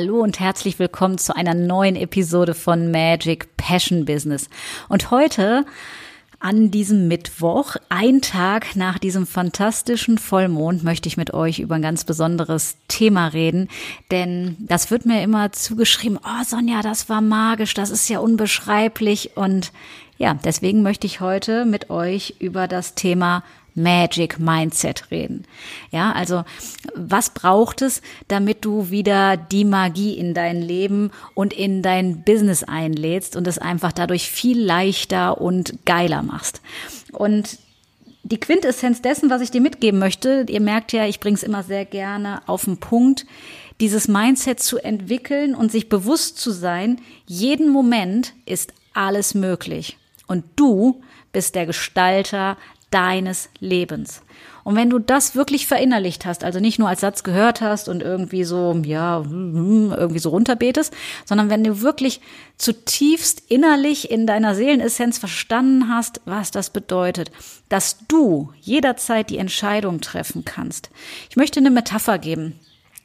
Hallo und herzlich willkommen zu einer neuen Episode von Magic Passion Business. Und heute an diesem Mittwoch, ein Tag nach diesem fantastischen Vollmond, möchte ich mit euch über ein ganz besonderes Thema reden. Denn das wird mir immer zugeschrieben, oh Sonja, das war magisch, das ist ja unbeschreiblich. Und ja, deswegen möchte ich heute mit euch über das Thema Magic Mindset reden. Ja, also was braucht es, damit du wieder die Magie in dein Leben und in dein Business einlädst und es einfach dadurch viel leichter und geiler machst? Und die Quintessenz dessen, was ich dir mitgeben möchte, ihr merkt ja, ich bringe es immer sehr gerne auf den Punkt, dieses Mindset zu entwickeln und sich bewusst zu sein, jeden Moment ist alles möglich. Und du bist der Gestalter deines Lebens. Und wenn du das wirklich verinnerlicht hast, also nicht nur als Satz gehört hast und irgendwie so, ja, irgendwie so runterbetest, sondern wenn du wirklich zutiefst innerlich in deiner Seelenessenz verstanden hast, was das bedeutet, dass du jederzeit die Entscheidung treffen kannst. Ich möchte eine Metapher geben.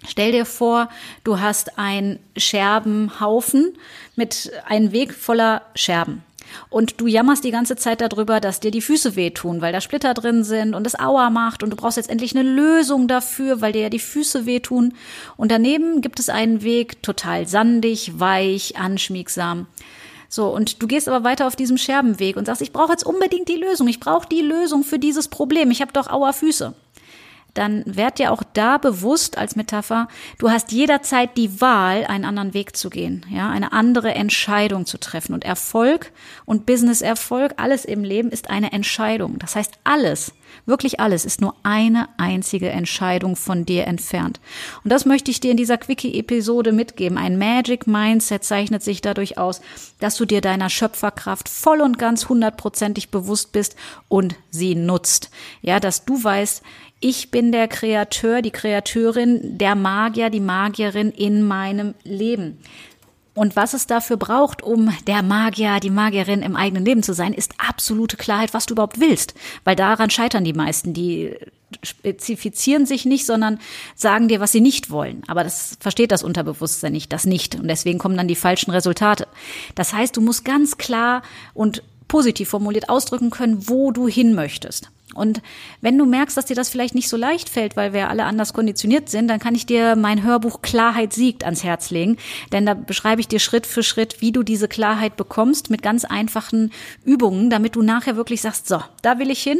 Stell dir vor, du hast einen Scherbenhaufen mit einem Weg voller Scherben. Und du jammerst die ganze Zeit darüber, dass dir die Füße wehtun, weil da Splitter drin sind und es Aua macht und du brauchst jetzt endlich eine Lösung dafür, weil dir ja die Füße wehtun. Und daneben gibt es einen Weg, total sandig, weich, anschmiegsam. So, und du gehst aber weiter auf diesem Scherbenweg und sagst, ich brauche jetzt unbedingt die Lösung, ich brauche die Lösung für dieses Problem, ich habe doch Aua Füße dann werd dir auch da bewusst als Metapher, du hast jederzeit die Wahl, einen anderen Weg zu gehen, ja, eine andere Entscheidung zu treffen. Und Erfolg und Business-Erfolg, alles im Leben ist eine Entscheidung. Das heißt, alles, wirklich alles ist nur eine einzige Entscheidung von dir entfernt. Und das möchte ich dir in dieser Quickie-Episode mitgeben. Ein Magic Mindset zeichnet sich dadurch aus, dass du dir deiner Schöpferkraft voll und ganz hundertprozentig bewusst bist und sie nutzt. Ja, dass du weißt, ich bin der Kreateur, die Kreateurin, der Magier, die Magierin in meinem Leben. Und was es dafür braucht, um der Magier, die Magierin im eigenen Leben zu sein, ist absolute Klarheit, was du überhaupt willst. Weil daran scheitern die meisten. Die spezifizieren sich nicht, sondern sagen dir, was sie nicht wollen. Aber das versteht das Unterbewusstsein nicht, das nicht. Und deswegen kommen dann die falschen Resultate. Das heißt, du musst ganz klar und positiv formuliert ausdrücken können, wo du hin möchtest. Und wenn du merkst, dass dir das vielleicht nicht so leicht fällt, weil wir alle anders konditioniert sind, dann kann ich dir mein Hörbuch Klarheit siegt ans Herz legen. Denn da beschreibe ich dir Schritt für Schritt, wie du diese Klarheit bekommst mit ganz einfachen Übungen, damit du nachher wirklich sagst, so, da will ich hin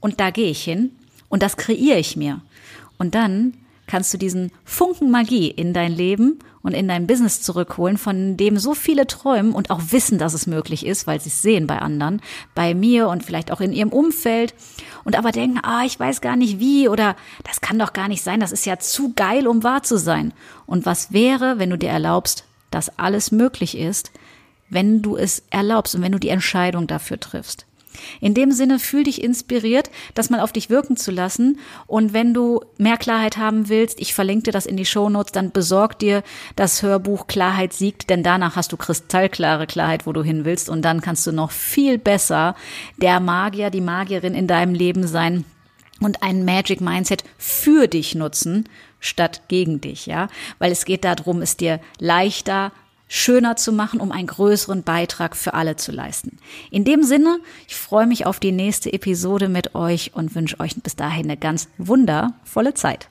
und da gehe ich hin und das kreiere ich mir. Und dann kannst du diesen Funken Magie in dein Leben und in dein Business zurückholen, von dem so viele träumen und auch wissen, dass es möglich ist, weil sie es sehen bei anderen, bei mir und vielleicht auch in ihrem Umfeld und aber denken, ah, ich weiß gar nicht wie oder das kann doch gar nicht sein, das ist ja zu geil, um wahr zu sein. Und was wäre, wenn du dir erlaubst, dass alles möglich ist, wenn du es erlaubst und wenn du die Entscheidung dafür triffst? In dem Sinne fühl dich inspiriert, das mal auf dich wirken zu lassen. Und wenn du mehr Klarheit haben willst, ich verlinke dir das in die Show Notes, dann besorg dir das Hörbuch Klarheit siegt, denn danach hast du kristallklare Klarheit, wo du hin willst. Und dann kannst du noch viel besser der Magier, die Magierin in deinem Leben sein und ein Magic Mindset für dich nutzen, statt gegen dich, ja? Weil es geht darum, es dir leichter, schöner zu machen, um einen größeren Beitrag für alle zu leisten. In dem Sinne, ich freue mich auf die nächste Episode mit euch und wünsche euch bis dahin eine ganz wundervolle Zeit.